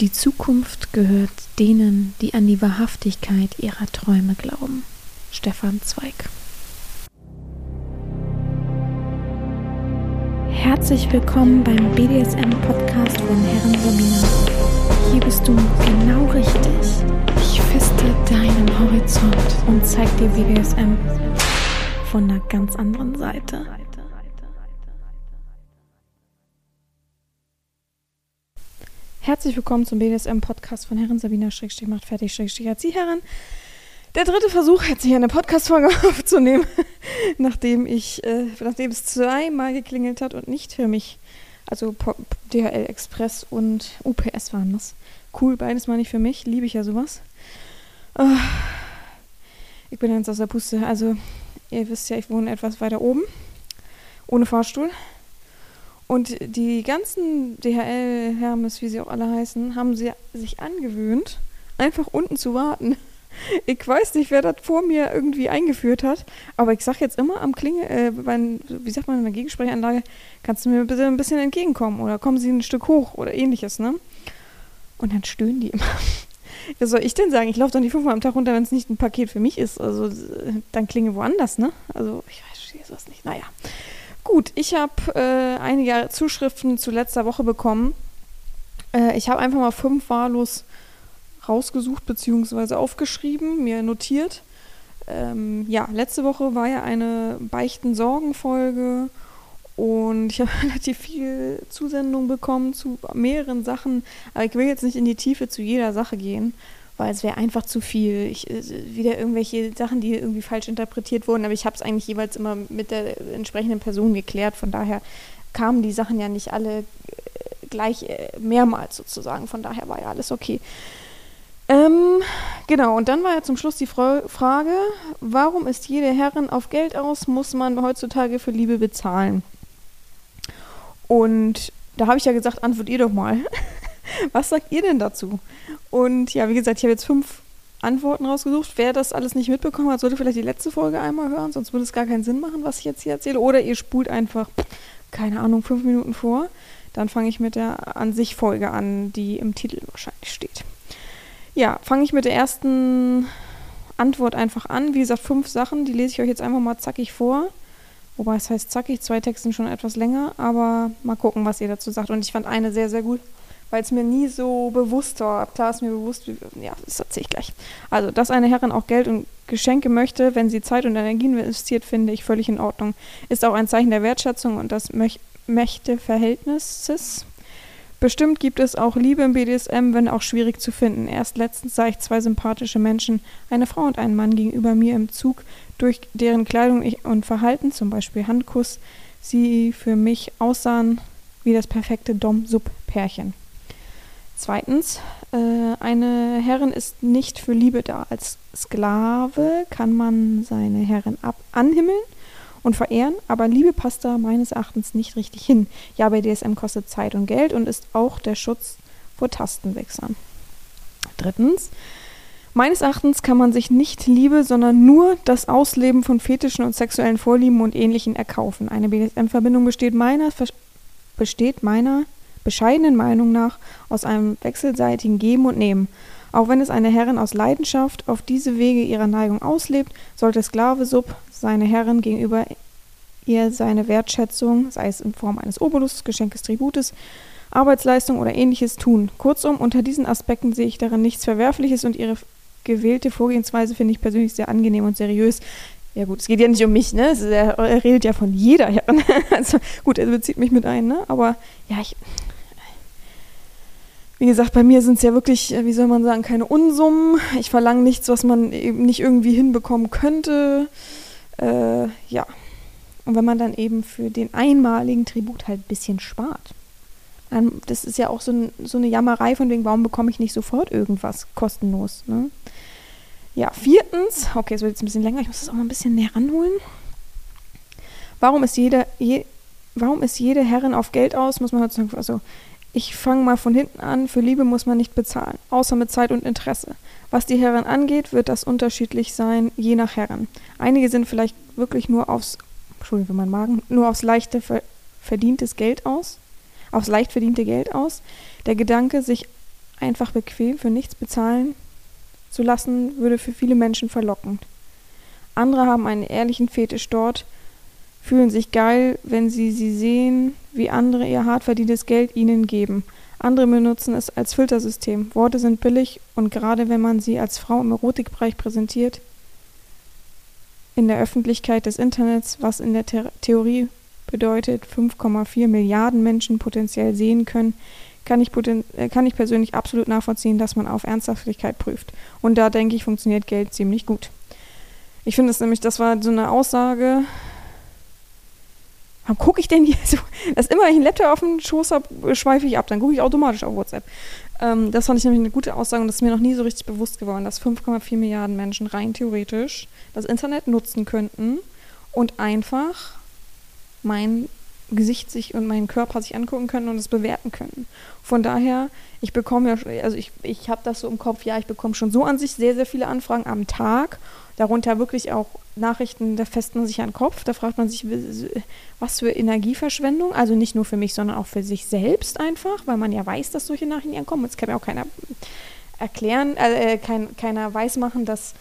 Die Zukunft gehört denen, die an die Wahrhaftigkeit ihrer Träume glauben. Stefan Zweig. Herzlich willkommen beim BDSM-Podcast von Herren Sabina. Hier bist du genau richtig. Ich feste deinen Horizont und zeig dir BDSM von einer ganz anderen Seite. Herzlich willkommen zum BDSM-Podcast von Herren Sabina Schrägstrich macht fertig Schrägstrich Erzieherin. Der dritte Versuch, jetzt hier eine Podcast-Folge aufzunehmen, nachdem ich, äh, nachdem es zweimal geklingelt hat und nicht für mich, also DHL Express und UPS waren das. Cool, beides mal nicht für mich, liebe ich ja sowas. Oh, ich bin ganz aus der Puste. Also, ihr wisst ja, ich wohne etwas weiter oben, ohne Fahrstuhl. Und die ganzen DHL, Hermes, wie sie auch alle heißen, haben sie sich angewöhnt, einfach unten zu warten. Ich weiß nicht, wer das vor mir irgendwie eingeführt hat, aber ich sag jetzt immer am Klinge, äh, bei, wie sagt man in der Gegensprechanlage, kannst du mir bitte ein bisschen entgegenkommen oder kommen Sie ein Stück hoch oder ähnliches, ne? Und dann stöhnen die immer. Was soll ich denn sagen? Ich laufe doch nicht fünfmal am Tag runter, wenn es nicht ein Paket für mich ist. Also dann klinge woanders, ne? Also ich weiß sowas nicht. Naja. Gut, ich habe äh, einige Zuschriften zu letzter Woche bekommen. Äh, ich habe einfach mal fünf wahllos rausgesucht bzw. aufgeschrieben, mir notiert. Ähm, ja, letzte Woche war ja eine Beichten-Sorgen-Folge und ich habe relativ viel Zusendung bekommen zu mehreren Sachen. Aber ich will jetzt nicht in die Tiefe zu jeder Sache gehen weil es wäre einfach zu viel. Ich, äh, wieder irgendwelche Sachen, die irgendwie falsch interpretiert wurden, aber ich habe es eigentlich jeweils immer mit der entsprechenden Person geklärt. Von daher kamen die Sachen ja nicht alle äh, gleich äh, mehrmals sozusagen. Von daher war ja alles okay. Ähm, genau, und dann war ja zum Schluss die Fra Frage, warum ist jede Herrin auf Geld aus, muss man heutzutage für Liebe bezahlen? Und da habe ich ja gesagt, antwort ihr doch mal. Was sagt ihr denn dazu? Und ja, wie gesagt, ich habe jetzt fünf Antworten rausgesucht. Wer das alles nicht mitbekommen hat, sollte vielleicht die letzte Folge einmal hören, sonst würde es gar keinen Sinn machen, was ich jetzt hier erzähle. Oder ihr spult einfach, keine Ahnung, fünf Minuten vor. Dann fange ich mit der an sich Folge an, die im Titel wahrscheinlich steht. Ja, fange ich mit der ersten Antwort einfach an. Wie gesagt, fünf Sachen, die lese ich euch jetzt einfach mal zackig vor. Wobei es heißt zackig, zwei Texte schon etwas länger, aber mal gucken, was ihr dazu sagt. Und ich fand eine sehr, sehr gut weil es mir nie so bewusst war. Klar ist mir bewusst, ja, das erzähle ich gleich. Also, dass eine Herrin auch Geld und Geschenke möchte, wenn sie Zeit und Energien investiert, finde ich völlig in Ordnung. Ist auch ein Zeichen der Wertschätzung und des Mächteverhältnisses. Bestimmt gibt es auch Liebe im BDSM, wenn auch schwierig zu finden. Erst letztens sah ich zwei sympathische Menschen, eine Frau und einen Mann gegenüber mir im Zug, durch deren Kleidung und Verhalten, zum Beispiel Handkuss, sie für mich aussahen wie das perfekte Dom-Sub-Pärchen. Zweitens, äh, eine Herrin ist nicht für Liebe da. Als Sklave kann man seine Herrin ab anhimmeln und verehren, aber Liebe passt da meines Erachtens nicht richtig hin. Ja, bei DSM kostet Zeit und Geld und ist auch der Schutz vor Tastenwechseln. Drittens, meines Erachtens kann man sich nicht Liebe, sondern nur das Ausleben von fetischen und sexuellen Vorlieben und Ähnlichem erkaufen. Eine BDSM-Verbindung besteht meiner, besteht meiner bescheidenen Meinung nach aus einem wechselseitigen Geben und Nehmen. Auch wenn es eine Herrin aus Leidenschaft auf diese Wege ihrer Neigung auslebt, sollte Sklave Sub seine Herrin gegenüber ihr seine Wertschätzung, sei es in Form eines Obolus, Geschenkes, Tributes, Arbeitsleistung oder ähnliches tun. Kurzum, unter diesen Aspekten sehe ich darin nichts Verwerfliches und ihre gewählte Vorgehensweise finde ich persönlich sehr angenehm und seriös. Ja gut, es geht ja nicht um mich, ne? Er, er redet ja von jeder Herrin. Also gut, er bezieht mich mit ein, ne? Aber ja, ich, wie gesagt, bei mir sind es ja wirklich, äh, wie soll man sagen, keine Unsummen. Ich verlange nichts, was man eben nicht irgendwie hinbekommen könnte. Äh, ja. Und wenn man dann eben für den einmaligen Tribut halt ein bisschen spart. Das ist ja auch so, ein, so eine Jammerei von wegen, warum bekomme ich nicht sofort irgendwas kostenlos. Ne? Ja, viertens, okay, es wird jetzt ein bisschen länger, ich muss das auch mal ein bisschen näher ranholen. Warum ist jede, je, warum ist jede Herrin auf Geld aus? Muss man halt sagen, also ich fange mal von hinten an, für Liebe muss man nicht bezahlen, außer mit Zeit und Interesse. Was die Herren angeht, wird das unterschiedlich sein, je nach Herren. Einige sind vielleicht wirklich nur aufs, Entschuldigung für meinen Magen, nur aufs leichte verdientes Geld aus, aufs leicht verdiente Geld aus. Der Gedanke, sich einfach bequem für nichts bezahlen zu lassen, würde für viele Menschen verlockend. Andere haben einen ehrlichen Fetisch dort, fühlen sich geil, wenn sie sie sehen, wie andere ihr hart verdientes Geld ihnen geben. Andere benutzen es als Filtersystem. Worte sind billig und gerade wenn man sie als Frau im Erotikbereich präsentiert, in der Öffentlichkeit des Internets, was in der The Theorie bedeutet 5,4 Milliarden Menschen potenziell sehen können, kann ich, äh, kann ich persönlich absolut nachvollziehen, dass man auf Ernsthaftigkeit prüft. Und da denke ich, funktioniert Geld ziemlich gut. Ich finde es nämlich, das war so eine Aussage. Warum gucke ich denn hier so? Dass immer, wenn ich einen Laptop auf dem Schoß habe, schweife ich ab. Dann gucke ich automatisch auf WhatsApp. Ähm, das fand ich nämlich eine gute Aussage und das ist mir noch nie so richtig bewusst geworden, dass 5,4 Milliarden Menschen rein theoretisch das Internet nutzen könnten und einfach mein Gesicht sich und meinen Körper sich angucken können und es bewerten können. Von daher, ich bekomme ja, also ich, ich habe das so im Kopf, ja, ich bekomme schon so an sich sehr, sehr viele Anfragen am Tag. Darunter wirklich auch Nachrichten, da fest man sich an den Kopf. Da fragt man sich, was für Energieverschwendung. Also nicht nur für mich, sondern auch für sich selbst einfach, weil man ja weiß, dass solche Nachrichten ankommen. Jetzt kann mir auch keiner erklären, äh, kein, keiner weiß machen, dass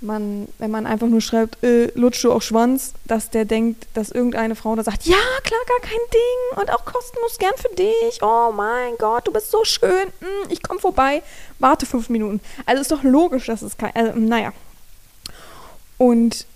man, wenn man einfach nur schreibt, äh, lutsch du auch Schwanz, dass der denkt, dass irgendeine Frau da sagt, ja, klar, gar kein Ding und auch kostenlos gern für dich. Oh mein Gott, du bist so schön. Hm, ich komme vorbei. Warte fünf Minuten. Also ist doch logisch, dass es kein, also, naja. Und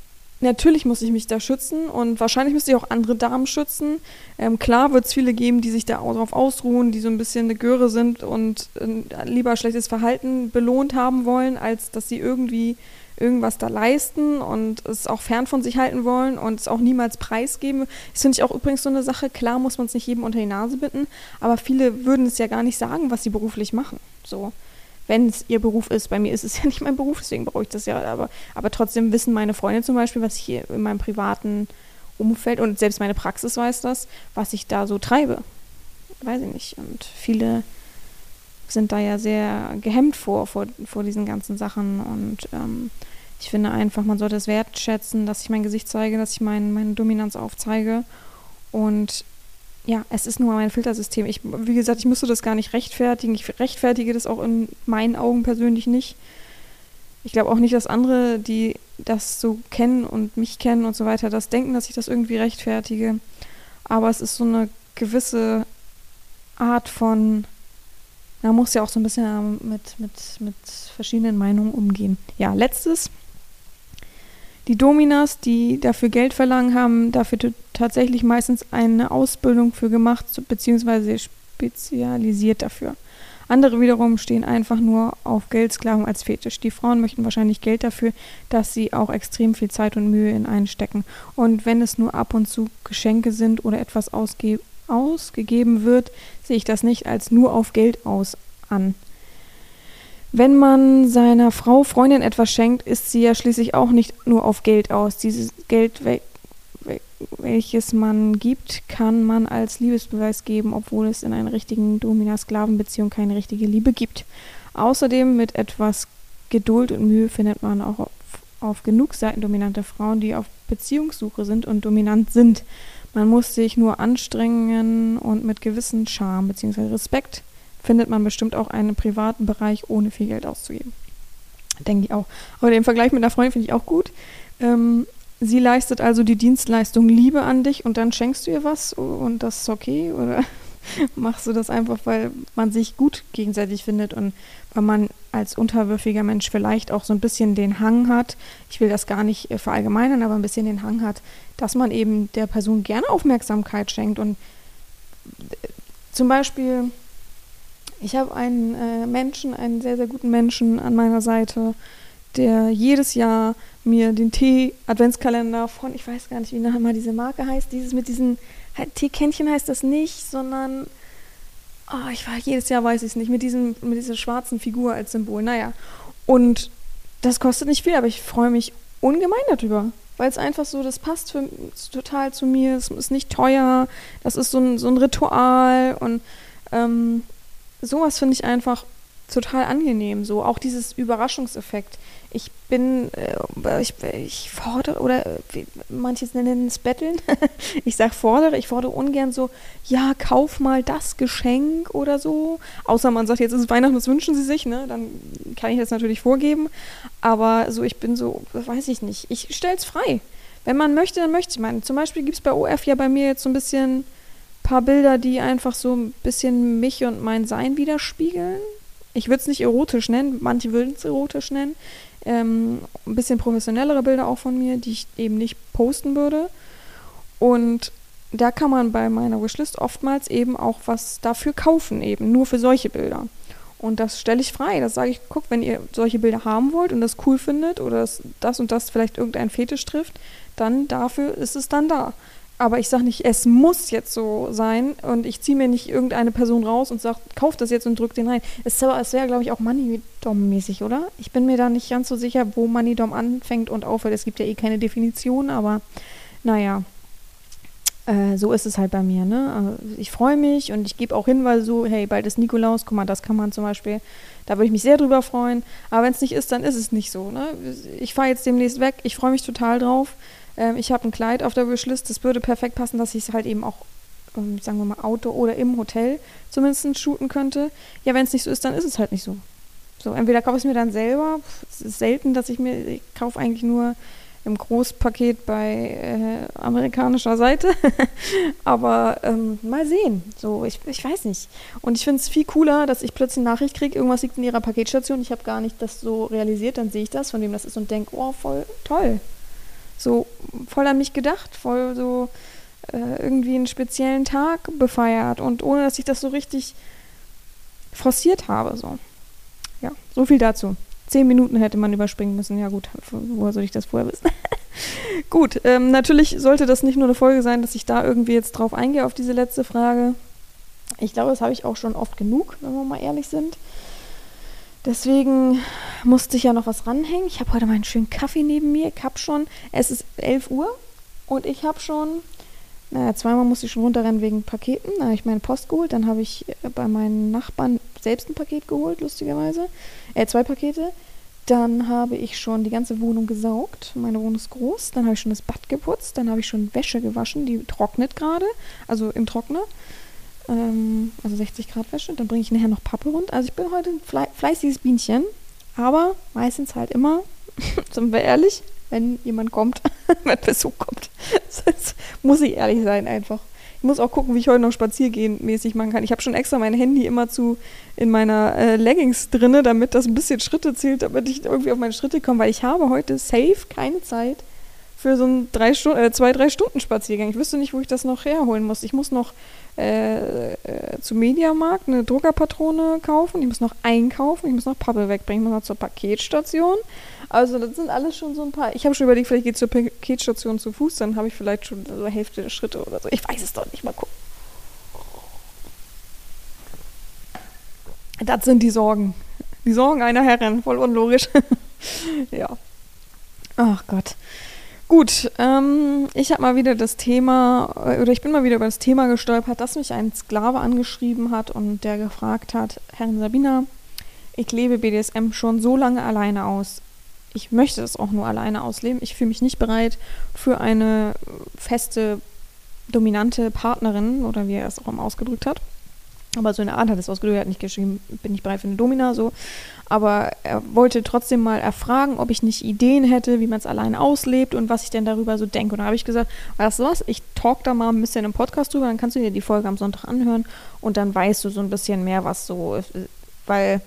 natürlich muss ich mich da schützen und wahrscheinlich müsste ich auch andere Damen schützen. Ähm, klar wird es viele geben, die sich da darauf ausruhen, die so ein bisschen eine Göre sind und äh, lieber schlechtes Verhalten belohnt haben wollen, als dass sie irgendwie irgendwas da leisten und es auch fern von sich halten wollen und es auch niemals preisgeben. Das finde ich auch übrigens so eine Sache. Klar muss man es nicht jedem unter die Nase binden, aber viele würden es ja gar nicht sagen, was sie beruflich machen. So, wenn es ihr Beruf ist. Bei mir ist es ja nicht mein Beruf, deswegen brauche ich das ja. Aber, aber trotzdem wissen meine Freunde zum Beispiel, was ich hier in meinem privaten Umfeld und selbst meine Praxis weiß das, was ich da so treibe. Weiß ich nicht. Und viele sind da ja sehr gehemmt vor, vor, vor diesen ganzen Sachen. Und ähm, ich finde einfach, man sollte es wertschätzen, dass ich mein Gesicht zeige, dass ich mein, meine Dominanz aufzeige. Und ja, es ist nur mein Filtersystem. Ich, wie gesagt, ich müsste das gar nicht rechtfertigen. Ich rechtfertige das auch in meinen Augen persönlich nicht. Ich glaube auch nicht, dass andere, die das so kennen und mich kennen und so weiter, das denken, dass ich das irgendwie rechtfertige. Aber es ist so eine gewisse Art von man muss ja auch so ein bisschen ähm, mit, mit, mit verschiedenen Meinungen umgehen. Ja, letztes. Die Dominas, die dafür Geld verlangen, haben dafür tatsächlich meistens eine Ausbildung für gemacht, beziehungsweise spezialisiert dafür. Andere wiederum stehen einfach nur auf Geldsklaven als Fetisch. Die Frauen möchten wahrscheinlich Geld dafür, dass sie auch extrem viel Zeit und Mühe in einstecken. Und wenn es nur ab und zu Geschenke sind oder etwas ausge ausgegeben wird, sehe ich das nicht als nur auf Geld aus an. Wenn man seiner Frau, Freundin etwas schenkt, ist sie ja schließlich auch nicht nur auf Geld aus. Dieses Geld, wel welches man gibt, kann man als Liebesbeweis geben, obwohl es in einer richtigen Domina-Sklaven-Beziehung keine richtige Liebe gibt. Außerdem mit etwas Geduld und Mühe findet man auch auf, auf genug Seiten dominante Frauen, die auf Beziehungssuche sind und dominant sind. Man muss sich nur anstrengen und mit gewissen Charme bzw. Respekt findet man bestimmt auch einen privaten Bereich, ohne viel Geld auszugeben. Denke ich auch. Aber den Vergleich mit einer Freundin finde ich auch gut. Ähm, sie leistet also die Dienstleistung Liebe an dich und dann schenkst du ihr was und das ist okay? Oder machst du das einfach, weil man sich gut gegenseitig findet und weil man als unterwürfiger Mensch vielleicht auch so ein bisschen den Hang hat, ich will das gar nicht äh, verallgemeinern, aber ein bisschen den Hang hat, dass man eben der Person gerne Aufmerksamkeit schenkt. Und äh, zum Beispiel, ich habe einen äh, Menschen, einen sehr, sehr guten Menschen an meiner Seite, der jedes Jahr mir den Tee-Adventskalender von, ich weiß gar nicht, wie nachher diese Marke heißt, dieses mit diesen Teekännchen heißt das nicht, sondern oh, ich war jedes Jahr weiß ich es nicht, mit diesem, mit dieser schwarzen Figur als Symbol. Naja. Und das kostet nicht viel, aber ich freue mich ungemein darüber. Weil es einfach so, das passt für, total zu mir, es ist nicht teuer, das ist so ein, so ein Ritual und ähm, sowas finde ich einfach total angenehm. So auch dieses Überraschungseffekt. Ich bin, äh, ich, ich fordere, oder wie, manche nennen es Betteln. ich sage fordere, ich fordere ungern so, ja, kauf mal das Geschenk oder so. Außer man sagt, jetzt ist Weihnachten, was wünschen Sie sich, ne? Dann kann ich das natürlich vorgeben. Aber so, ich bin so, weiß ich nicht. Ich stelle es frei. Wenn man möchte, dann möchte man. Zum Beispiel gibt es bei OF ja bei mir jetzt so ein bisschen paar Bilder, die einfach so ein bisschen mich und mein Sein widerspiegeln. Ich würde es nicht erotisch nennen, manche würden es erotisch nennen. Ähm, ein bisschen professionellere Bilder auch von mir, die ich eben nicht posten würde. Und da kann man bei meiner Wishlist oftmals eben auch was dafür kaufen, eben nur für solche Bilder. Und das stelle ich frei. Das sage ich, guck, wenn ihr solche Bilder haben wollt und das cool findet oder das, das und das vielleicht irgendein Fetisch trifft, dann dafür ist es dann da. Aber ich sage nicht, es muss jetzt so sein und ich ziehe mir nicht irgendeine Person raus und sage, kauf das jetzt und drück den rein. Es, es wäre, glaube ich, auch Money-Dom-mäßig, oder? Ich bin mir da nicht ganz so sicher, wo Money-Dom anfängt und aufhört. Es gibt ja eh keine Definition, aber naja, äh, so ist es halt bei mir. Ne? Also ich freue mich und ich gebe auch Hinweise so, hey, bald ist Nikolaus, guck mal, das kann man zum Beispiel, da würde ich mich sehr drüber freuen. Aber wenn es nicht ist, dann ist es nicht so. Ne? Ich fahre jetzt demnächst weg, ich freue mich total drauf. Ähm, ich habe ein Kleid auf der Wishlist, das würde perfekt passen, dass ich es halt eben auch, ähm, sagen wir mal, Auto oder im Hotel zumindest shooten könnte. Ja, wenn es nicht so ist, dann ist es halt nicht so. So, entweder kaufe ich es mir dann selber. Es ist selten, dass ich mir, ich kaufe eigentlich nur im Großpaket bei äh, amerikanischer Seite. Aber ähm, mal sehen. So, ich, ich weiß nicht. Und ich finde es viel cooler, dass ich plötzlich eine Nachricht kriege, irgendwas liegt in ihrer Paketstation. Ich habe gar nicht das so realisiert, dann sehe ich das, von wem das ist und denke, oh, voll toll so voll an mich gedacht, voll so äh, irgendwie einen speziellen Tag befeiert und ohne dass ich das so richtig forciert habe. So. Ja, so viel dazu. Zehn Minuten hätte man überspringen müssen. Ja gut, woher soll ich das vorher wissen? gut, ähm, natürlich sollte das nicht nur eine Folge sein, dass ich da irgendwie jetzt drauf eingehe auf diese letzte Frage. Ich glaube, das habe ich auch schon oft genug, wenn wir mal ehrlich sind. Deswegen musste ich ja noch was ranhängen. Ich habe heute meinen schönen Kaffee neben mir. Ich habe schon, es ist 11 Uhr und ich habe schon, naja, zweimal musste ich schon runterrennen wegen Paketen. Da habe ich meine Post geholt. Dann habe ich äh, bei meinen Nachbarn selbst ein Paket geholt, lustigerweise. Äh, zwei Pakete. Dann habe ich schon die ganze Wohnung gesaugt. Meine Wohnung ist groß. Dann habe ich schon das Bad geputzt. Dann habe ich schon Wäsche gewaschen. Die trocknet gerade. Also im Trockner ähm, also 60 Grad Wäsche. Dann bringe ich nachher noch Pappe rund. Also ich bin heute ein fle fleißiges Bienchen, aber meistens halt immer, sind wir ehrlich, wenn jemand kommt, wenn Besuch kommt. Das muss ich ehrlich sein einfach. Ich muss auch gucken, wie ich heute noch spaziergehen mäßig machen kann. Ich habe schon extra mein Handy immer zu in meiner äh, Leggings drinne, damit das ein bisschen Schritte zählt, damit ich irgendwie auf meine Schritte komme, weil ich habe heute safe keine Zeit für so einen drei Stunden, äh, zwei, drei Stunden Spaziergang. Ich wüsste nicht, wo ich das noch herholen muss. Ich muss noch äh, äh, zum Mediamarkt eine Druckerpatrone kaufen, ich muss noch einkaufen, ich muss noch Pappe wegbringen, ich muss noch zur Paketstation. Also das sind alles schon so ein paar. Ich habe schon überlegt, vielleicht geht zur Paketstation zu Fuß, dann habe ich vielleicht schon so Hälfte der Schritte oder so. Ich weiß es doch nicht, mal gucken. Das sind die Sorgen. Die Sorgen einer Herren, voll unlogisch. ja. Ach Gott. Gut, ähm, ich habe mal wieder das Thema, äh, oder ich bin mal wieder über das Thema gestolpert, dass mich ein Sklave angeschrieben hat und der gefragt hat, Herrin Sabina, ich lebe BDSM schon so lange alleine aus. Ich möchte das auch nur alleine ausleben. Ich fühle mich nicht bereit für eine feste, dominante Partnerin, oder wie er es auch immer ausgedrückt hat. Aber so eine Art hat es ausgedrückt, er hat nicht geschrieben, bin ich bereit für eine Domina, so. Aber er wollte trotzdem mal erfragen, ob ich nicht Ideen hätte, wie man es allein auslebt und was ich denn darüber so denke. Und da habe ich gesagt, weißt du was, ich talk da mal ein bisschen im Podcast drüber, dann kannst du dir die Folge am Sonntag anhören und dann weißt du so ein bisschen mehr, was so, weil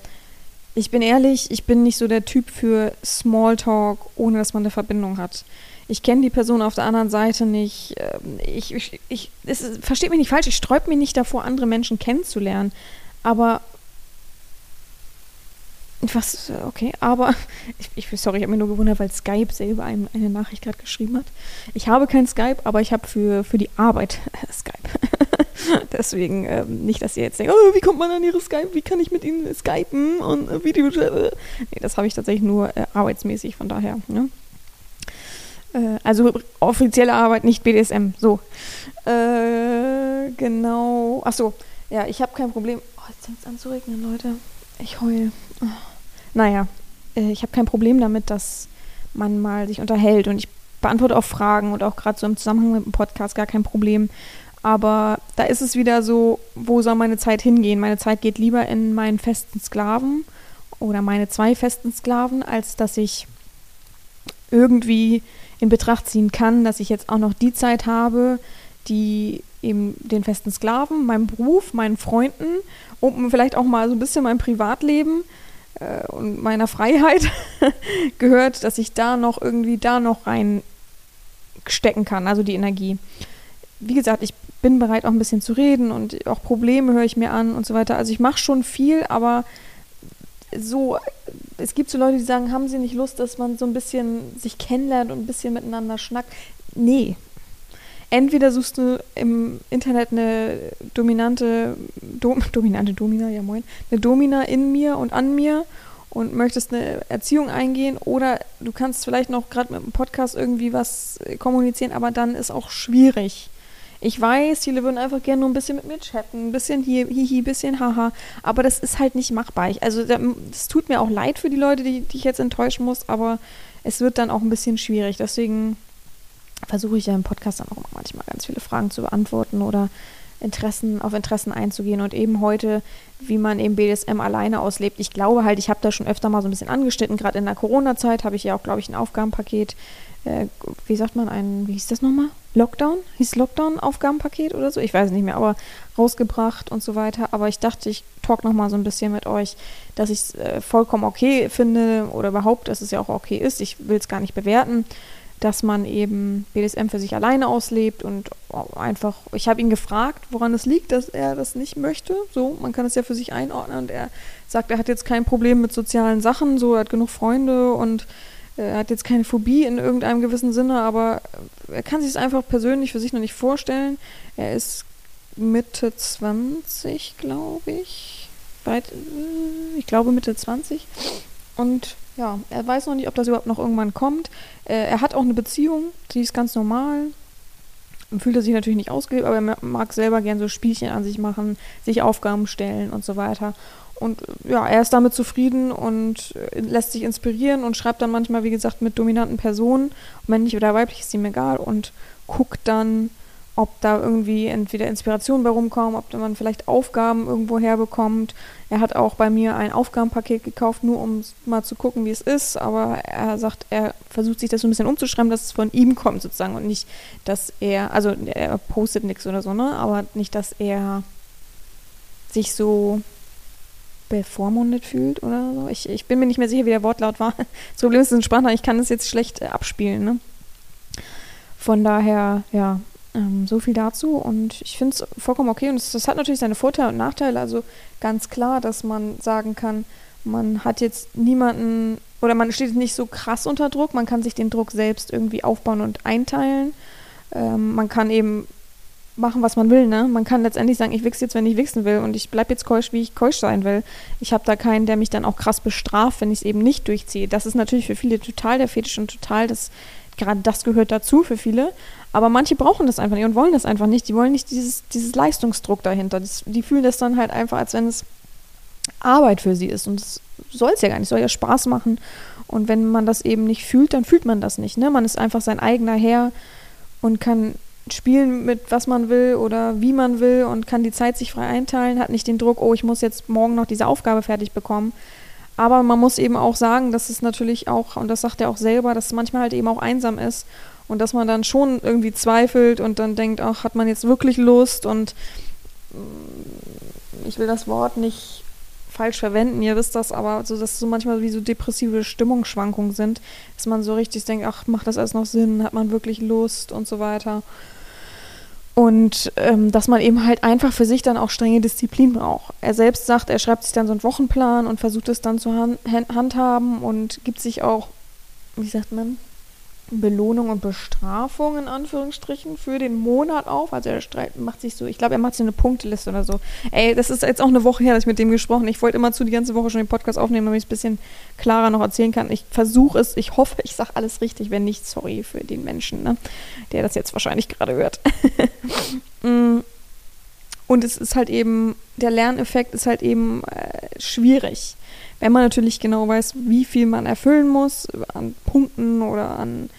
ich bin ehrlich, ich bin nicht so der Typ für Smalltalk, ohne dass man eine Verbindung hat ich kenne die Person auf der anderen Seite nicht. Ähm, ich, ich, ich es versteht mich nicht falsch, ich sträube mich nicht davor, andere Menschen kennenzulernen. Aber was, okay, aber ich, ich sorry, ich habe mir nur gewundert, weil Skype selber einem eine Nachricht gerade geschrieben hat. Ich habe kein Skype, aber ich habe für, für die Arbeit Skype. Deswegen ähm, nicht, dass ihr jetzt denkt, oh, wie kommt man an ihre Skype, wie kann ich mit ihnen skypen und äh, Video. Nee, das habe ich tatsächlich nur äh, arbeitsmäßig, von daher. Ne? Äh, also offizielle Arbeit, nicht BDSM. So. Äh, genau. Achso. Ja, ich habe kein Problem. Oh, jetzt fängt es an zu regnen, Leute. Ich heul. Oh. Naja, äh, ich habe kein Problem damit, dass man mal sich unterhält und ich beantworte auch Fragen und auch gerade so im Zusammenhang mit dem Podcast gar kein Problem. Aber da ist es wieder so, wo soll meine Zeit hingehen? Meine Zeit geht lieber in meinen festen Sklaven oder meine zwei festen Sklaven, als dass ich irgendwie in Betracht ziehen kann, dass ich jetzt auch noch die Zeit habe, die eben den festen Sklaven, meinem Beruf, meinen Freunden und vielleicht auch mal so ein bisschen mein Privatleben äh, und meiner Freiheit gehört, dass ich da noch irgendwie da noch reinstecken kann, also die Energie. Wie gesagt, ich bin bereit auch ein bisschen zu reden und auch Probleme höre ich mir an und so weiter. Also ich mache schon viel, aber so, es gibt so Leute, die sagen, haben sie nicht Lust, dass man so ein bisschen sich kennenlernt und ein bisschen miteinander schnackt? Nee. Entweder suchst du im Internet eine dominante, do, dominante Domina, ja moin, eine Domina in mir und an mir und möchtest eine Erziehung eingehen oder du kannst vielleicht noch gerade mit dem Podcast irgendwie was kommunizieren, aber dann ist auch schwierig. Ich weiß, viele würden einfach gerne nur ein bisschen mit mir chatten, ein bisschen hier, hihi, ein bisschen haha, aber das ist halt nicht machbar. Ich, also es tut mir auch leid für die Leute, die, die ich jetzt enttäuschen muss, aber es wird dann auch ein bisschen schwierig. Deswegen versuche ich ja im Podcast dann auch manchmal ganz viele Fragen zu beantworten oder Interessen, auf Interessen einzugehen und eben heute, wie man eben BDSM alleine auslebt. Ich glaube halt, ich habe da schon öfter mal so ein bisschen angeschnitten, gerade in der Corona-Zeit habe ich ja auch, glaube ich, ein Aufgabenpaket äh, wie sagt man, ein, wie hieß das nochmal? Lockdown? Hieß Lockdown-Aufgabenpaket oder so? Ich weiß nicht mehr, aber rausgebracht und so weiter. Aber ich dachte, ich talk nochmal so ein bisschen mit euch, dass ich es äh, vollkommen okay finde oder überhaupt, dass es ja auch okay ist. Ich will es gar nicht bewerten, dass man eben BDSM für sich alleine auslebt und einfach, ich habe ihn gefragt, woran es liegt, dass er das nicht möchte. So, man kann es ja für sich einordnen und er sagt, er hat jetzt kein Problem mit sozialen Sachen, so, er hat genug Freunde und er hat jetzt keine Phobie in irgendeinem gewissen Sinne, aber er kann sich es einfach persönlich für sich noch nicht vorstellen. Er ist Mitte 20, glaube ich. Weit, äh, ich glaube Mitte 20. Und ja, er weiß noch nicht, ob das überhaupt noch irgendwann kommt. Äh, er hat auch eine Beziehung, die ist ganz normal. Fühlt er sich natürlich nicht ausgelebt, aber er mag selber gern so Spielchen an sich machen, sich Aufgaben stellen und so weiter. Und ja, er ist damit zufrieden und äh, lässt sich inspirieren und schreibt dann manchmal, wie gesagt, mit dominanten Personen, männlich oder weiblich, ist ihm egal, und guckt dann, ob da irgendwie entweder Inspirationen bei rumkommen, ob man vielleicht Aufgaben irgendwo herbekommt. Er hat auch bei mir ein Aufgabenpaket gekauft, nur um mal zu gucken, wie es ist. Aber er sagt, er versucht sich das so ein bisschen umzuschreiben, dass es von ihm kommt sozusagen und nicht, dass er, also er postet nichts oder so, ne? Aber nicht, dass er sich so bevormundet fühlt oder so. Ich, ich bin mir nicht mehr sicher, wie der Wortlaut war. Das Problem ist, es ist ein Sprache, ich kann es jetzt schlecht äh, abspielen. Ne? Von daher, ja, ähm, so viel dazu. Und ich finde es vollkommen okay. Und das hat natürlich seine Vorteile und Nachteile. Also ganz klar, dass man sagen kann, man hat jetzt niemanden oder man steht nicht so krass unter Druck. Man kann sich den Druck selbst irgendwie aufbauen und einteilen. Ähm, man kann eben machen, was man will, ne? Man kann letztendlich sagen, ich wichse jetzt, wenn ich wichsen will und ich bleibe jetzt keusch, wie ich keusch sein will. Ich habe da keinen, der mich dann auch krass bestraft, wenn ich es eben nicht durchziehe. Das ist natürlich für viele total der Fetisch und total das, gerade das gehört dazu für viele. Aber manche brauchen das einfach nicht und wollen das einfach nicht. Die wollen nicht dieses, dieses Leistungsdruck dahinter. Das, die fühlen das dann halt einfach, als wenn es Arbeit für sie ist. Und das soll es ja gar nicht, soll ja Spaß machen. Und wenn man das eben nicht fühlt, dann fühlt man das nicht. Ne? Man ist einfach sein eigener Herr und kann spielen mit was man will oder wie man will und kann die Zeit sich frei einteilen, hat nicht den Druck, oh, ich muss jetzt morgen noch diese Aufgabe fertig bekommen. Aber man muss eben auch sagen, dass es natürlich auch, und das sagt er auch selber, dass es manchmal halt eben auch einsam ist und dass man dann schon irgendwie zweifelt und dann denkt, ach, hat man jetzt wirklich Lust und mm, ich will das Wort nicht falsch verwenden, ihr wisst das, aber so, dass so manchmal wie so depressive Stimmungsschwankungen sind, dass man so richtig denkt, ach, macht das alles noch Sinn, hat man wirklich Lust und so weiter. Und ähm, dass man eben halt einfach für sich dann auch strenge Disziplin braucht. Er selbst sagt, er schreibt sich dann so einen Wochenplan und versucht es dann zu hand handhaben und gibt sich auch, wie sagt man, Belohnung und Bestrafung in Anführungsstrichen für den Monat auf. Also er macht sich so, ich glaube, er macht sich eine Punkteliste oder so. Ey, das ist jetzt auch eine Woche her, dass ich mit dem gesprochen. Ich wollte immer zu die ganze Woche schon den Podcast aufnehmen, damit ich es ein bisschen klarer noch erzählen kann. Ich versuche es, ich hoffe, ich sage alles richtig. Wenn nicht, sorry für den Menschen, ne, der das jetzt wahrscheinlich gerade hört. Mm. Und es ist halt eben, der Lerneffekt ist halt eben äh, schwierig. Wenn man natürlich genau weiß, wie viel man erfüllen muss, an Punkten oder an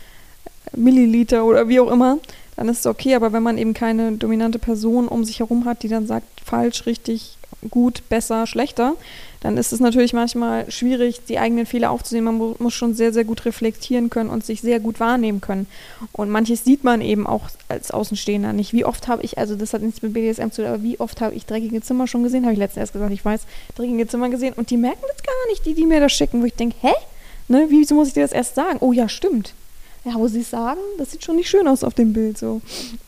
Milliliter oder wie auch immer, dann ist es okay. Aber wenn man eben keine dominante Person um sich herum hat, die dann sagt, falsch, richtig, gut, besser, schlechter, dann ist es natürlich manchmal schwierig, die eigenen Fehler aufzusehen. Man muss schon sehr, sehr gut reflektieren können und sich sehr gut wahrnehmen können. Und manches sieht man eben auch als Außenstehender nicht. Wie oft habe ich, also das hat nichts mit BDSM zu tun, aber wie oft habe ich dreckige Zimmer schon gesehen? Habe ich letztens erst gesagt, ich weiß, dreckige Zimmer gesehen und die merken das gar nicht, die, die mir das schicken, wo ich denke, hä? Ne, wieso muss ich dir das erst sagen? Oh ja, stimmt ja, wo sie sagen, das sieht schon nicht schön aus auf dem Bild so.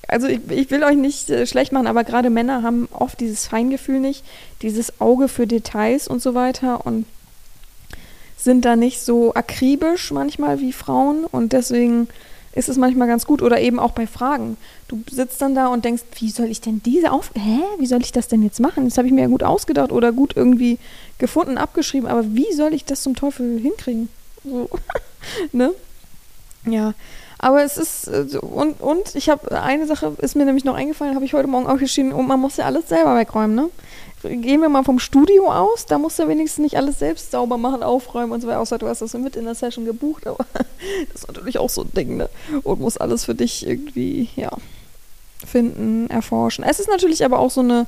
Also ich, ich will euch nicht äh, schlecht machen, aber gerade Männer haben oft dieses Feingefühl nicht, dieses Auge für Details und so weiter und sind da nicht so akribisch manchmal wie Frauen und deswegen ist es manchmal ganz gut oder eben auch bei Fragen. Du sitzt dann da und denkst, wie soll ich denn diese auf hä, wie soll ich das denn jetzt machen? Das habe ich mir ja gut ausgedacht oder gut irgendwie gefunden, abgeschrieben, aber wie soll ich das zum Teufel hinkriegen? So, ne? Ja, aber es ist, äh, und, und ich habe, eine Sache ist mir nämlich noch eingefallen, habe ich heute Morgen auch geschrieben, und man muss ja alles selber wegräumen, ne? Gehen wir mal vom Studio aus, da musst du wenigstens nicht alles selbst sauber machen, aufräumen und so weiter, außer du hast das mit in der Session gebucht, aber das ist natürlich auch so ein Ding, ne? Und muss alles für dich irgendwie, ja, finden, erforschen. Es ist natürlich aber auch so eine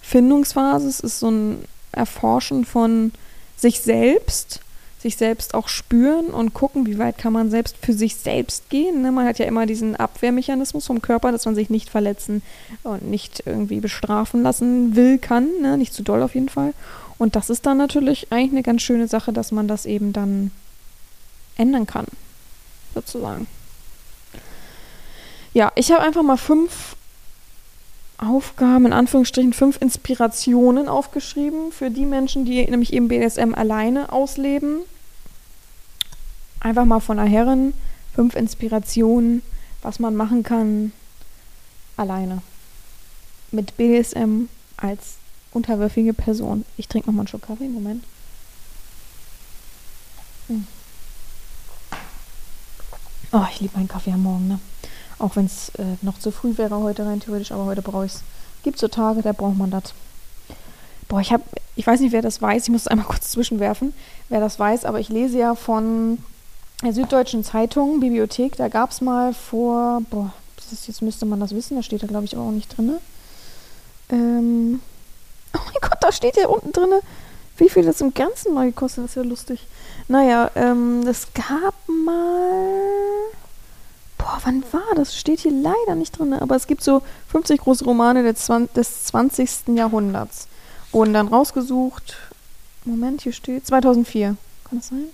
Findungsphase, es ist so ein Erforschen von sich selbst sich selbst auch spüren und gucken, wie weit kann man selbst für sich selbst gehen. Ne? Man hat ja immer diesen Abwehrmechanismus vom Körper, dass man sich nicht verletzen und nicht irgendwie bestrafen lassen will, kann. Ne? Nicht zu doll auf jeden Fall. Und das ist dann natürlich eigentlich eine ganz schöne Sache, dass man das eben dann ändern kann, sozusagen. Ja, ich habe einfach mal fünf Aufgaben, in Anführungsstrichen fünf Inspirationen aufgeschrieben für die Menschen, die nämlich eben BDSM alleine ausleben. Einfach mal von der Herren fünf Inspirationen, was man machen kann alleine. Mit BDSM als unterwürfige Person. Ich trinke nochmal einen Schluck Kaffee, Moment. Hm. Oh, ich liebe meinen Kaffee am Morgen, ne? Auch wenn es äh, noch zu früh wäre heute rein theoretisch, aber heute brauche ich es. Gibt so Tage, da braucht man das. Boah, ich habe, ich weiß nicht, wer das weiß, ich muss es einmal kurz zwischenwerfen, wer das weiß, aber ich lese ja von der Süddeutschen Zeitung, Bibliothek, da gab es mal vor, boah, ist, jetzt müsste man das wissen, da steht da glaube ich aber auch nicht drin. Ähm, oh mein Gott, da steht ja unten drin, wie viel das im Ganzen mal gekostet das ist ja lustig. Naja, ähm, gab mal Boah, wann war das? Steht hier leider nicht drin, aber es gibt so 50 große Romane des, 20. Jahrhunderts. Wurden dann rausgesucht. Moment, hier steht 2004. Kann das sein?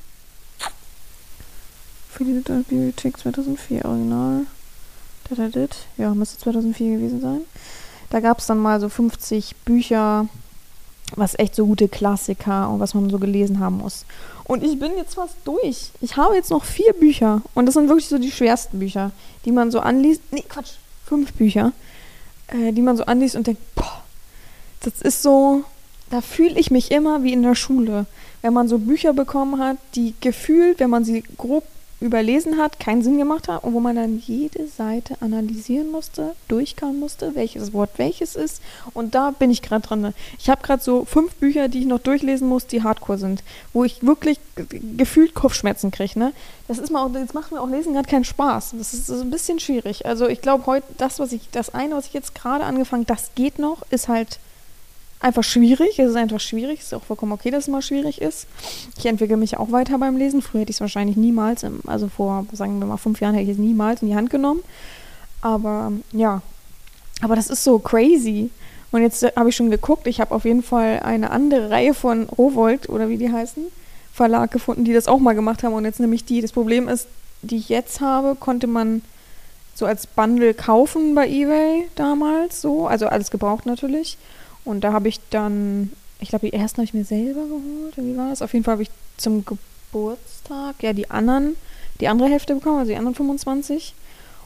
Für die Bibliothek 2004, Original. Ja, müsste 2004 gewesen sein. Da gab es dann mal so 50 Bücher was echt so gute Klassiker und was man so gelesen haben muss. Und ich bin jetzt fast durch. Ich habe jetzt noch vier Bücher und das sind wirklich so die schwersten Bücher, die man so anliest. Nee, Quatsch, fünf Bücher, äh, die man so anliest und denkt, boah, das ist so, da fühle ich mich immer wie in der Schule. Wenn man so Bücher bekommen hat, die gefühlt, wenn man sie grob überlesen hat, keinen Sinn gemacht hat und wo man dann jede Seite analysieren musste, durchkauen musste, welches Wort welches ist. Und da bin ich gerade dran. Ich habe gerade so fünf Bücher, die ich noch durchlesen muss, die Hardcore sind, wo ich wirklich gefühlt Kopfschmerzen kriege. Ne? Das ist mal jetzt macht mir auch Lesen gerade keinen Spaß. Das ist, ist ein bisschen schwierig. Also ich glaube heute, das, was ich, das eine, was ich jetzt gerade angefangen, das geht noch, ist halt einfach schwierig. Es ist einfach schwierig. Es ist auch vollkommen okay, dass es mal schwierig ist. Ich entwickle mich auch weiter beim Lesen. Früher hätte ich es wahrscheinlich niemals, im, also vor, sagen wir mal, fünf Jahren hätte ich es niemals in die Hand genommen. Aber ja, aber das ist so crazy. Und jetzt äh, habe ich schon geguckt. Ich habe auf jeden Fall eine andere Reihe von Rowold oder wie die heißen, Verlag gefunden, die das auch mal gemacht haben. Und jetzt nämlich die. Das Problem ist, die ich jetzt habe, konnte man so als Bundle kaufen bei eBay damals so. Also alles gebraucht natürlich. Und da habe ich dann, ich glaube, die ersten habe ich mir selber geholt. Wie war das? Auf jeden Fall habe ich zum Geburtstag ja die anderen, die andere Hälfte bekommen, also die anderen 25.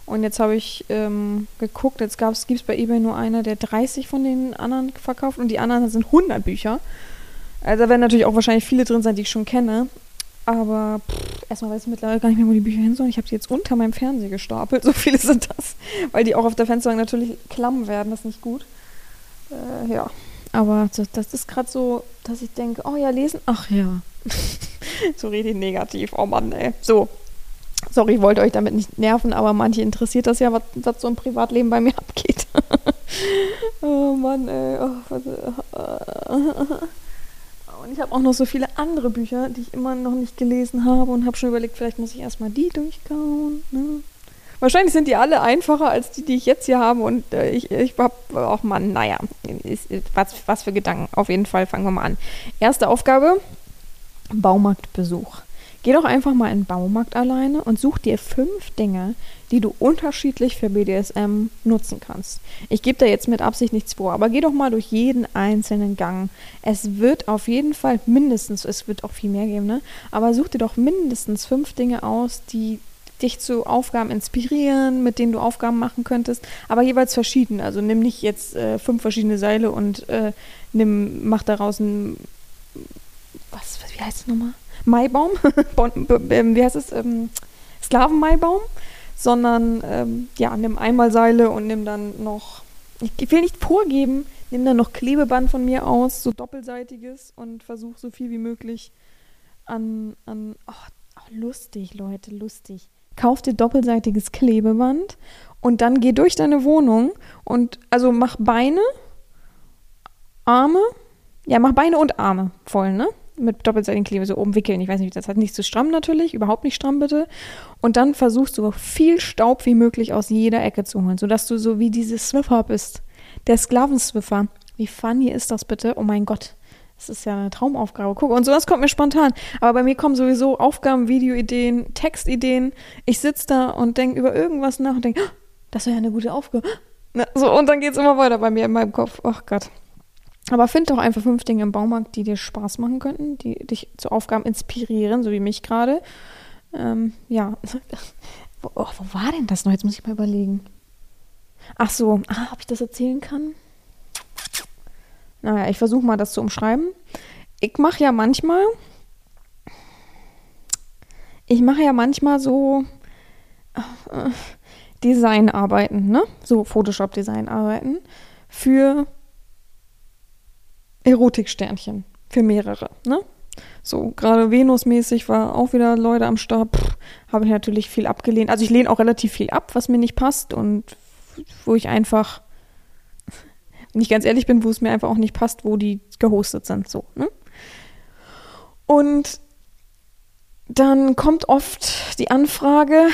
Und jetzt habe ich ähm, geguckt, jetzt gibt es bei eBay nur einer, der 30 von den anderen verkauft und die anderen sind 100 Bücher. Also da werden natürlich auch wahrscheinlich viele drin sein, die ich schon kenne. Aber pff, erstmal weiß ich mittlerweile gar nicht mehr, wo die Bücher hin sollen. Ich habe die jetzt unter meinem Fernseher gestapelt. So viele sind das. Weil die auch auf der Fensterbank natürlich klamm werden. Das ist nicht gut. Äh, ja. Aber das, das ist gerade so, dass ich denke, oh ja, lesen, ach ja. so rede ich negativ, oh Mann, ey. So. Sorry, ich wollte euch damit nicht nerven, aber manche interessiert das ja, was, was so im Privatleben bei mir abgeht. oh Mann, ey. Oh, was, äh, und ich habe auch noch so viele andere Bücher, die ich immer noch nicht gelesen habe und habe schon überlegt, vielleicht muss ich erstmal die durchkauen. Ne? Wahrscheinlich sind die alle einfacher als die, die ich jetzt hier habe. Und äh, ich, ich habe auch mal, naja, ist, was, was für Gedanken. Auf jeden Fall fangen wir mal an. Erste Aufgabe: Baumarktbesuch. Geh doch einfach mal in den Baumarkt alleine und such dir fünf Dinge, die du unterschiedlich für BDSM nutzen kannst. Ich gebe da jetzt mit Absicht nichts vor, aber geh doch mal durch jeden einzelnen Gang. Es wird auf jeden Fall mindestens, es wird auch viel mehr geben, ne? Aber such dir doch mindestens fünf Dinge aus, die dich zu Aufgaben inspirieren, mit denen du Aufgaben machen könntest, aber jeweils verschieden. Also nimm nicht jetzt äh, fünf verschiedene Seile und äh, nimm, mach daraus ein, was, wie heißt es nochmal? Maibaum, ähm, wie heißt es, ähm, Sklavenmaibaum, sondern ähm, ja, nimm einmal Seile und nimm dann noch, ich will nicht vorgeben, nimm dann noch Klebeband von mir aus, so doppelseitiges und versuch so viel wie möglich an, an oh, oh, lustig, Leute, lustig. Kauf dir doppelseitiges Klebeband und dann geh durch deine Wohnung und also mach Beine, Arme, ja, mach Beine und Arme voll, ne? mit doppelseitigen Klebe so oben wickeln. Ich weiß nicht, das hat nicht zu stramm natürlich, überhaupt nicht stramm bitte. Und dann versuchst du viel Staub wie möglich aus jeder Ecke zu holen, sodass du so wie diese Swiffer bist. Der Sklavenswiffer. Wie funny ist das bitte? Oh mein Gott. Das ist ja eine Traumaufgabe. Guck, und sowas kommt mir spontan. Aber bei mir kommen sowieso Aufgaben, Videoideen, Textideen. Ich sitze da und denke über irgendwas nach und denke, oh, das wäre ja eine gute Aufgabe. So, und dann geht es immer weiter bei mir in meinem Kopf. Ach Gott. Aber find doch einfach fünf Dinge im Baumarkt, die dir Spaß machen könnten, die dich zu Aufgaben inspirieren, so wie mich gerade. Ähm, ja. wo, oh, wo war denn das noch? Jetzt muss ich mal überlegen. Ach so, ah, ob ich das erzählen kann? Naja, ich versuche mal das zu umschreiben. Ich mache ja manchmal, ich mache ja manchmal so äh, Designarbeiten, ne? So Photoshop-Designarbeiten für Erotiksternchen für mehrere, ne? So, gerade Venus-mäßig war auch wieder Leute am Start. Habe ich natürlich viel abgelehnt. Also ich lehne auch relativ viel ab, was mir nicht passt und wo ich einfach, wenn ich ganz ehrlich bin, wo es mir einfach auch nicht passt, wo die gehostet sind. So, ne? Und dann kommt oft die Anfrage,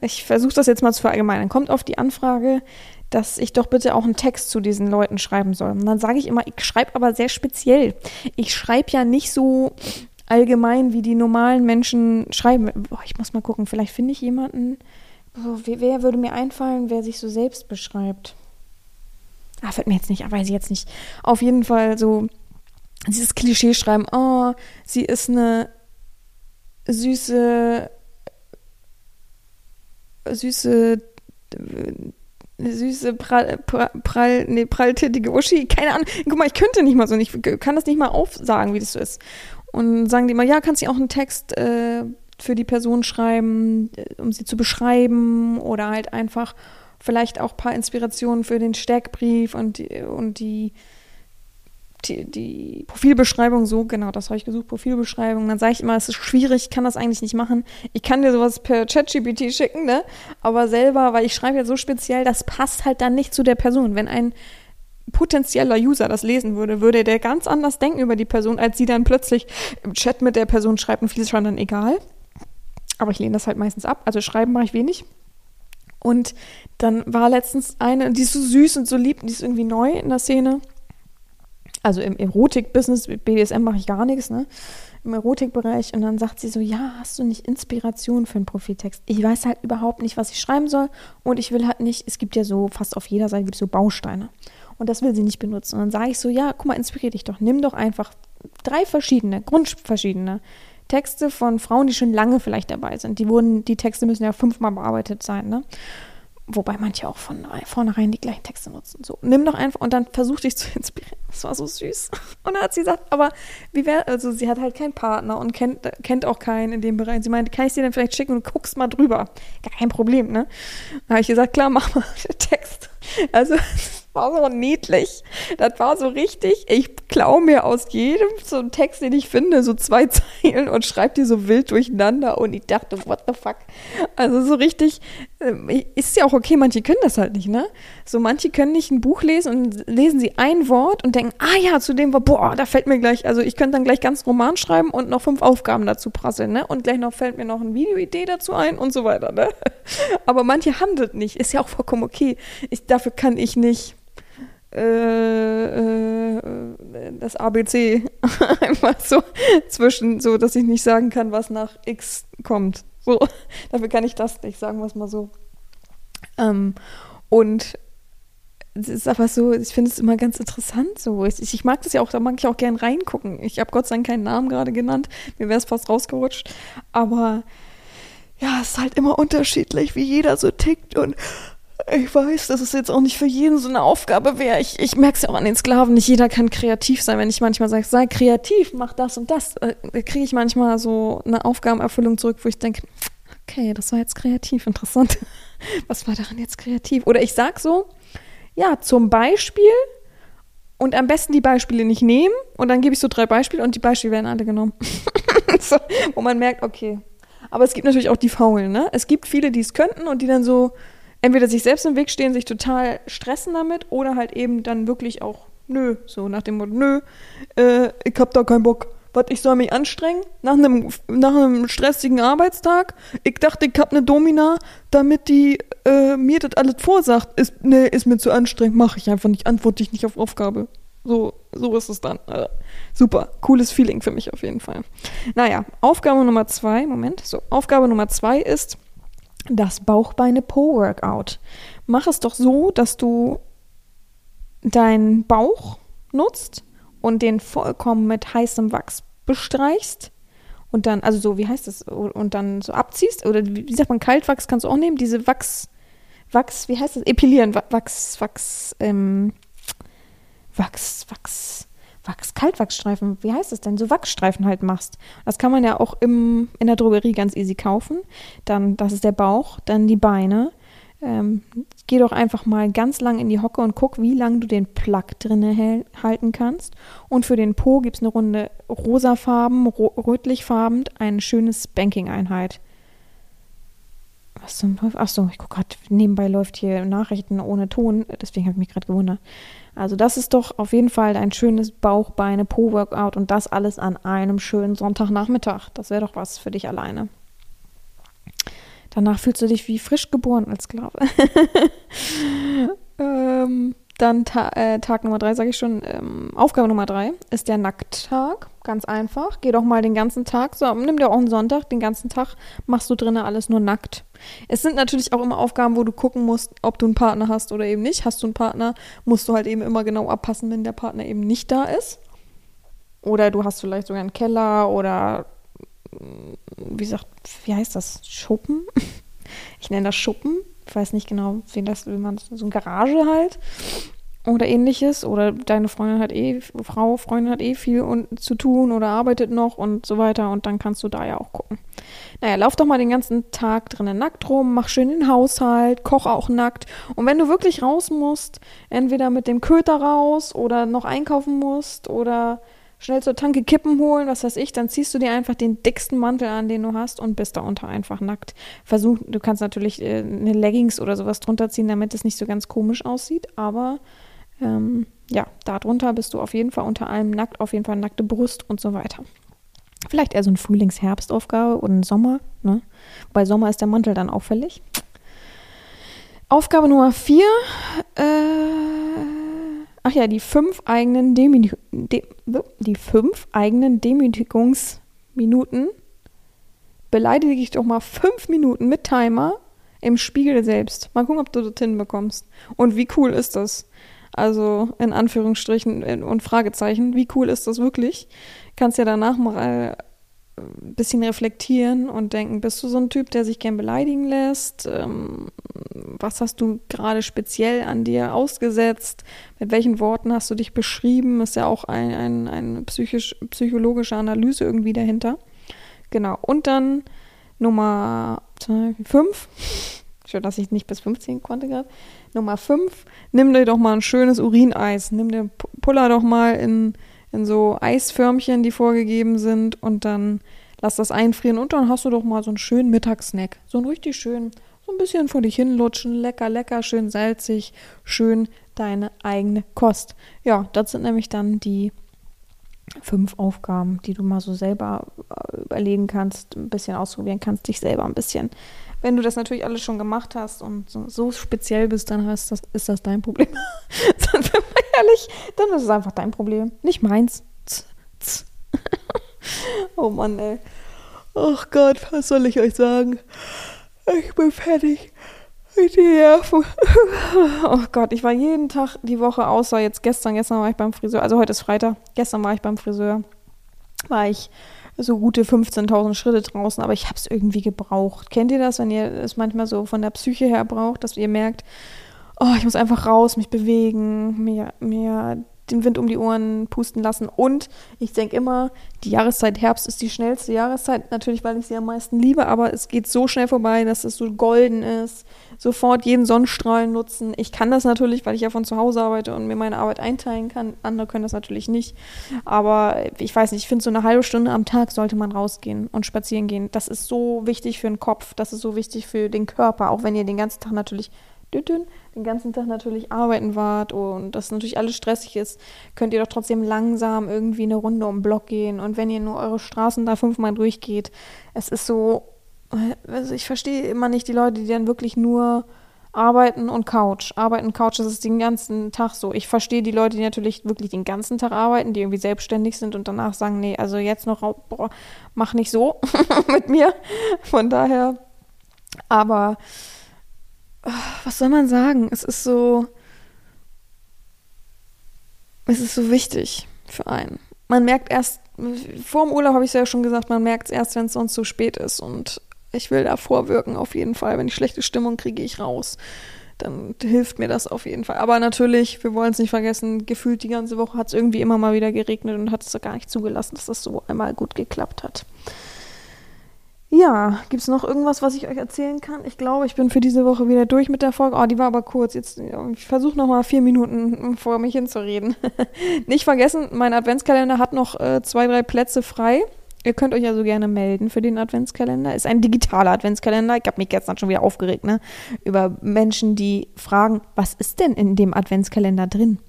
ich versuche das jetzt mal zu verallgemeinern, kommt oft die Anfrage, dass ich doch bitte auch einen Text zu diesen Leuten schreiben soll. Und dann sage ich immer, ich schreibe aber sehr speziell. Ich schreibe ja nicht so allgemein, wie die normalen Menschen schreiben. Boah, ich muss mal gucken, vielleicht finde ich jemanden. Boah, wer würde mir einfallen, wer sich so selbst beschreibt? Ah, fällt mir jetzt nicht, weiß ich jetzt nicht. Auf jeden Fall so dieses Klischee schreiben, oh, sie ist eine süße, süße süße, prall, prall, nee, pralltittige Uschi, keine Ahnung. Guck mal, ich könnte nicht mal so, ich kann das nicht mal aufsagen, wie das so ist. Und sagen die mal, ja, kannst du auch einen Text äh, für die Person schreiben, äh, um sie zu beschreiben oder halt einfach vielleicht auch ein paar Inspirationen für den Steckbrief und die, und die die, die Profilbeschreibung so, genau, das habe ich gesucht, Profilbeschreibung. Dann sage ich immer, es ist schwierig, ich kann das eigentlich nicht machen. Ich kann dir sowas per ChatGPT schicken, ne? Aber selber, weil ich schreibe ja so speziell, das passt halt dann nicht zu der Person. Wenn ein potenzieller User das lesen würde, würde der ganz anders denken über die Person, als sie dann plötzlich im Chat mit der Person schreibt und vieles schon dann egal. Aber ich lehne das halt meistens ab. Also schreiben mache ich wenig. Und dann war letztens eine, die ist so süß und so lieb, die ist irgendwie neu in der Szene also im Erotik-Business, BDSM mache ich gar nichts, ne? Im Erotikbereich. Und dann sagt sie so, ja, hast du nicht Inspiration für einen Profiltext? Ich weiß halt überhaupt nicht, was ich schreiben soll. Und ich will halt nicht, es gibt ja so, fast auf jeder Seite gibt so Bausteine. Und das will sie nicht benutzen. Und dann sage ich so, ja, guck mal, inspirier dich doch. Nimm doch einfach drei verschiedene, grundverschiedene Texte von Frauen, die schon lange vielleicht dabei sind. Die wurden, die Texte müssen ja fünfmal bearbeitet sein, ne? Wobei manche auch von vornherein die gleichen Texte nutzen. So, nimm doch einfach und dann versuch dich zu inspirieren. Das war so süß. Und dann hat sie gesagt, aber wie wäre, also sie hat halt keinen Partner und kennt, kennt auch keinen in dem Bereich. Sie meinte, kann ich dir denn vielleicht schicken und guckst mal drüber? Kein Problem, ne? Da habe ich gesagt, klar, mach mal den Text. Also, war so niedlich. Das war so richtig. Ich klaue mir aus jedem so einen Text, den ich finde, so zwei Zeilen und schreibe die so wild durcheinander. Und ich dachte, what the fuck? Also so richtig, äh, ist ja auch okay, manche können das halt nicht, ne? So manche können nicht ein Buch lesen und lesen sie ein Wort und denken, ah ja, zu dem Wort, boah, da fällt mir gleich, also ich könnte dann gleich ganz Roman schreiben und noch fünf Aufgaben dazu prasseln, ne? Und gleich noch fällt mir noch eine Videoidee dazu ein und so weiter, ne? Aber manche handelt nicht, ist ja auch vollkommen okay. Ich, dafür kann ich nicht äh, äh, das ABC einfach so zwischen, so dass ich nicht sagen kann, was nach X kommt. So, dafür kann ich das nicht, sagen wir es mal so. Ähm, und es ist aber so, ich finde es immer ganz interessant so. Ich, ich, mag das ja auch, da mag ich auch gern reingucken. Ich habe Gott sei Dank keinen Namen gerade genannt, mir wäre es fast rausgerutscht. Aber ja, es ist halt immer unterschiedlich, wie jeder so tickt und ich weiß, dass es jetzt auch nicht für jeden so eine Aufgabe wäre. Ich, ich merke es ja auch an den Sklaven, nicht jeder kann kreativ sein. Wenn ich manchmal sage, sei kreativ, mach das und das, äh, kriege ich manchmal so eine Aufgabenerfüllung zurück, wo ich denke, okay, das war jetzt kreativ, interessant. Was war daran jetzt kreativ? Oder ich sage so, ja, zum Beispiel und am besten die Beispiele nicht nehmen und dann gebe ich so drei Beispiele und die Beispiele werden alle genommen. so, wo man merkt, okay. Aber es gibt natürlich auch die Faulen, ne? Es gibt viele, die es könnten und die dann so entweder sich selbst im Weg stehen, sich total stressen damit oder halt eben dann wirklich auch nö, so nach dem Motto, nö, äh, ich hab da keinen Bock. Was, ich soll mich anstrengen nach einem, nach einem stressigen Arbeitstag? Ich dachte, ich hab eine Domina, damit die äh, mir das alles vorsagt. Ist, nee, ist mir zu anstrengend, mache ich einfach nicht, antworte ich nicht auf Aufgabe. So, so ist es dann. Also, super, cooles Feeling für mich auf jeden Fall. Naja, Aufgabe Nummer zwei, Moment, so, Aufgabe Nummer zwei ist, das Bauchbeine-Po-Workout. Mach es doch so, dass du deinen Bauch nutzt und den vollkommen mit heißem Wachs bestreichst und dann, also so, wie heißt das, und dann so abziehst oder wie sagt man, Kaltwachs kannst du auch nehmen, diese Wachs, Wachs, wie heißt das, epilieren, Wachs, Wachs, ähm, Wachs, Wachs, Wachs, Kaltwachsstreifen, wie heißt es denn? So Wachsstreifen halt machst. Das kann man ja auch im, in der Drogerie ganz easy kaufen. Dann, das ist der Bauch, dann die Beine. Ähm, geh doch einfach mal ganz lang in die Hocke und guck, wie lang du den Plug drinne halten kannst. Und für den Po gibt es eine Runde rosafarben, ro rötlichfarben, eine schöne Spanking-Einheit. Was zum Teufel? Achso, ich gucke gerade, nebenbei läuft hier Nachrichten ohne Ton, deswegen habe ich mich gerade gewundert. Also das ist doch auf jeden Fall ein schönes Bauchbeine Po-Workout und das alles an einem schönen Sonntagnachmittag. Das wäre doch was für dich alleine. Danach fühlst du dich wie frisch geboren als Sklave. ähm, dann ta äh, Tag Nummer drei, sage ich schon. Ähm, Aufgabe Nummer drei ist der Nackttag. Ganz einfach. Geh doch mal den ganzen Tag, so, nimm dir auch einen Sonntag, den ganzen Tag machst du drinnen alles nur nackt. Es sind natürlich auch immer Aufgaben, wo du gucken musst, ob du einen Partner hast oder eben nicht. Hast du einen Partner, musst du halt eben immer genau abpassen, wenn der Partner eben nicht da ist. Oder du hast vielleicht sogar einen Keller oder wie sagt, wie heißt das? Schuppen? Ich nenne das Schuppen. Ich weiß nicht genau, wie das, wie man so eine Garage halt oder ähnliches oder deine Freundin hat eh, Frau, Freundin hat eh viel und, zu tun oder arbeitet noch und so weiter und dann kannst du da ja auch gucken. Naja, lauf doch mal den ganzen Tag drinnen nackt rum, mach schön den Haushalt, koch auch nackt und wenn du wirklich raus musst, entweder mit dem Köter raus oder noch einkaufen musst oder schnell zur Tanke Kippen holen, was weiß ich, dann ziehst du dir einfach den dicksten Mantel an, den du hast und bist da unter einfach nackt. Versuch, du kannst natürlich äh, eine Leggings oder sowas drunter ziehen, damit es nicht so ganz komisch aussieht, aber ähm, ja, darunter bist du auf jeden Fall unter allem nackt, auf jeden Fall nackte Brust und so weiter. Vielleicht eher so eine Frühlings-Herbstaufgabe oder ein Sommer, ne? Bei Sommer ist der Mantel dann auffällig. Aufgabe Nummer vier, äh, Ach ja, die fünf eigenen, Demü De die fünf eigenen Demütigungsminuten. Beleidige dich doch mal fünf Minuten mit Timer im Spiegel selbst. Mal gucken, ob du das hinbekommst. Und wie cool ist das? Also in Anführungsstrichen und Fragezeichen, wie cool ist das wirklich? Kannst ja danach mal ein bisschen reflektieren und denken, bist du so ein Typ, der sich gern beleidigen lässt? Ähm, was hast du gerade speziell an dir ausgesetzt? Mit welchen Worten hast du dich beschrieben? Ist ja auch ein, ein, eine psychisch, psychologische Analyse irgendwie dahinter. Genau. Und dann Nummer fünf Schön, dass ich nicht bis 15 konnte gerade. Nummer 5, nimm dir doch mal ein schönes Urineis. Nimm dir, puller doch mal in, in so Eisförmchen, die vorgegeben sind und dann lass das einfrieren und dann hast du doch mal so einen schönen Mittagssnack. So einen richtig schönen, so ein bisschen vor dich hinlutschen, lecker, lecker, schön salzig, schön deine eigene Kost. Ja, das sind nämlich dann die fünf Aufgaben, die du mal so selber überlegen kannst, ein bisschen ausprobieren kannst, dich selber ein bisschen. Wenn du das natürlich alles schon gemacht hast und so, speziell bist, dann ist das, ist das dein Problem. dann bin ich ehrlich, dann ist es einfach dein Problem, nicht meins. Oh Mann, ey. Ach Gott, was soll ich euch sagen? Ich bin fertig. Die Nerven. Oh Gott, ich war jeden Tag die Woche, außer jetzt gestern. Gestern war ich beim Friseur. Also heute ist Freitag. Gestern war ich beim Friseur. War ich so gute 15.000 Schritte draußen, aber ich habe es irgendwie gebraucht. Kennt ihr das, wenn ihr es manchmal so von der Psyche her braucht, dass ihr merkt, oh, ich muss einfach raus, mich bewegen, mir, mir den Wind um die Ohren pusten lassen. Und ich denke immer, die Jahreszeit Herbst ist die schnellste Jahreszeit, natürlich, weil ich sie am meisten liebe, aber es geht so schnell vorbei, dass es so golden ist. Sofort jeden Sonnenstrahl nutzen. Ich kann das natürlich, weil ich ja von zu Hause arbeite und mir meine Arbeit einteilen kann. Andere können das natürlich nicht. Aber ich weiß nicht, ich finde, so eine halbe Stunde am Tag sollte man rausgehen und spazieren gehen. Das ist so wichtig für den Kopf, das ist so wichtig für den Körper, auch wenn ihr den ganzen Tag natürlich den ganzen Tag natürlich arbeiten wart und das natürlich alles stressig ist, könnt ihr doch trotzdem langsam irgendwie eine Runde um den Block gehen. Und wenn ihr nur eure Straßen da fünfmal durchgeht, es ist so, also ich verstehe immer nicht die Leute, die dann wirklich nur arbeiten und Couch. Arbeiten, Couch, das ist den ganzen Tag so. Ich verstehe die Leute, die natürlich wirklich den ganzen Tag arbeiten, die irgendwie selbstständig sind und danach sagen, nee, also jetzt noch, boah, mach nicht so mit mir. Von daher, aber was soll man sagen? Es ist so, es ist so wichtig für einen. Man merkt erst, vor dem Urlaub habe ich es ja schon gesagt, man merkt es erst, wenn es sonst zu spät ist. Und ich will da vorwirken auf jeden Fall. Wenn ich schlechte Stimmung kriege, ich raus. Dann hilft mir das auf jeden Fall. Aber natürlich, wir wollen es nicht vergessen, gefühlt die ganze Woche hat es irgendwie immer mal wieder geregnet und hat es gar nicht zugelassen, dass das so einmal gut geklappt hat. Ja, gibt es noch irgendwas, was ich euch erzählen kann? Ich glaube, ich bin für diese Woche wieder durch mit der Folge. Oh, die war aber kurz. Jetzt, ich versuche noch mal vier Minuten vor mich hinzureden. Nicht vergessen, mein Adventskalender hat noch äh, zwei, drei Plätze frei. Ihr könnt euch also gerne melden für den Adventskalender. Ist ein digitaler Adventskalender. Ich habe mich gestern schon wieder aufgeregt, ne? Über Menschen, die fragen, was ist denn in dem Adventskalender drin?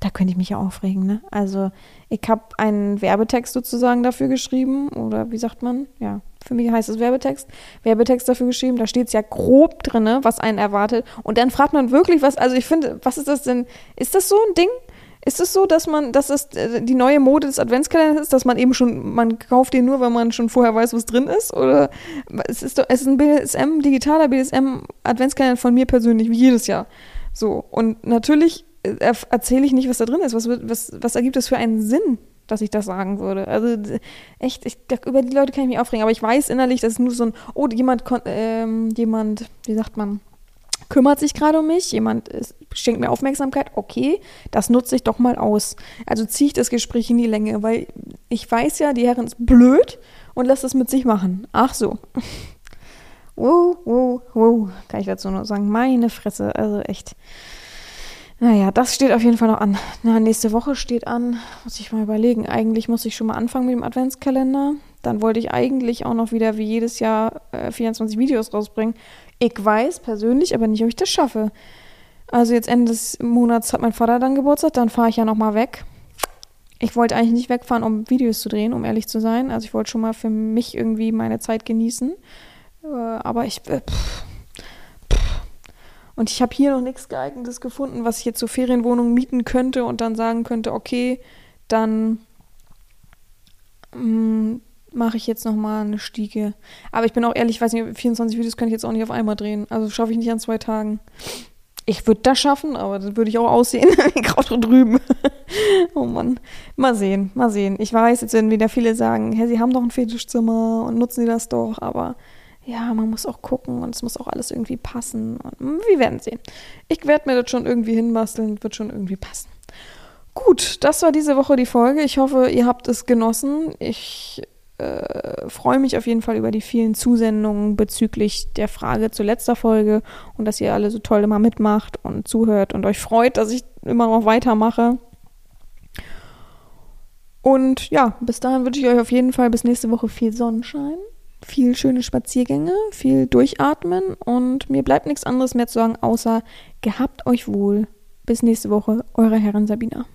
Da könnte ich mich ja aufregen, ne? Also, ich habe einen Werbetext sozusagen dafür geschrieben. Oder wie sagt man? Ja, für mich heißt es Werbetext. Werbetext dafür geschrieben. Da steht es ja grob drin, was einen erwartet. Und dann fragt man wirklich, was, also ich finde, was ist das denn? Ist das so ein Ding? Ist es so, dass man, dass das äh, die neue Mode des Adventskalenders ist, dass man eben schon, man kauft den nur, weil man schon vorher weiß, was drin ist? Oder es ist, doch, es ist ein BDSM, digitaler BDSM-Adventskalender von mir persönlich, wie jedes Jahr. So. Und natürlich erzähle ich nicht, was da drin ist. Was, was, was ergibt das für einen Sinn, dass ich das sagen würde? Also echt, ich, über die Leute kann ich mich aufregen, aber ich weiß innerlich, dass es nur so ein, oh, jemand, ähm, jemand, wie sagt man, kümmert sich gerade um mich, jemand ist, schenkt mir Aufmerksamkeit, okay, das nutze ich doch mal aus. Also ziehe ich das Gespräch in die Länge, weil ich weiß ja, die Herren ist blöd und lässt es mit sich machen. Ach so. Wow, wow, wow, kann ich dazu nur sagen. Meine Fresse, also echt. Naja, das steht auf jeden Fall noch an. Na, nächste Woche steht an, muss ich mal überlegen. Eigentlich muss ich schon mal anfangen mit dem Adventskalender. Dann wollte ich eigentlich auch noch wieder wie jedes Jahr äh, 24 Videos rausbringen. Ich weiß persönlich aber nicht, ob ich das schaffe. Also jetzt Ende des Monats hat mein Vater dann Geburtstag, dann fahre ich ja nochmal weg. Ich wollte eigentlich nicht wegfahren, um Videos zu drehen, um ehrlich zu sein. Also ich wollte schon mal für mich irgendwie meine Zeit genießen. Äh, aber ich, äh, pff, und ich habe hier noch nichts geeignetes gefunden, was ich jetzt zur Ferienwohnung mieten könnte und dann sagen könnte, okay, dann mm, mache ich jetzt nochmal eine Stiege. Aber ich bin auch ehrlich, ich weiß nicht, 24 Videos könnte ich jetzt auch nicht auf einmal drehen. Also schaffe ich nicht an zwei Tagen. Ich würde das schaffen, aber das würde ich auch aussehen wie gerade drüben. oh Mann. Mal sehen, mal sehen. Ich weiß, jetzt werden wieder viele sagen, hey, Sie haben doch ein Fetischzimmer und nutzen Sie das doch, aber ja, man muss auch gucken und es muss auch alles irgendwie passen. Und wir werden sehen. Ich werde mir das schon irgendwie hinbasteln, wird schon irgendwie passen. Gut, das war diese Woche die Folge. Ich hoffe, ihr habt es genossen. Ich äh, freue mich auf jeden Fall über die vielen Zusendungen bezüglich der Frage zur letzter Folge und dass ihr alle so toll immer mitmacht und zuhört und euch freut, dass ich immer noch weitermache. Und ja, bis dahin wünsche ich euch auf jeden Fall bis nächste Woche viel Sonnenschein, viel schöne Spaziergänge, viel Durchatmen und mir bleibt nichts anderes mehr zu sagen, außer gehabt euch wohl. Bis nächste Woche, eure Herren Sabina.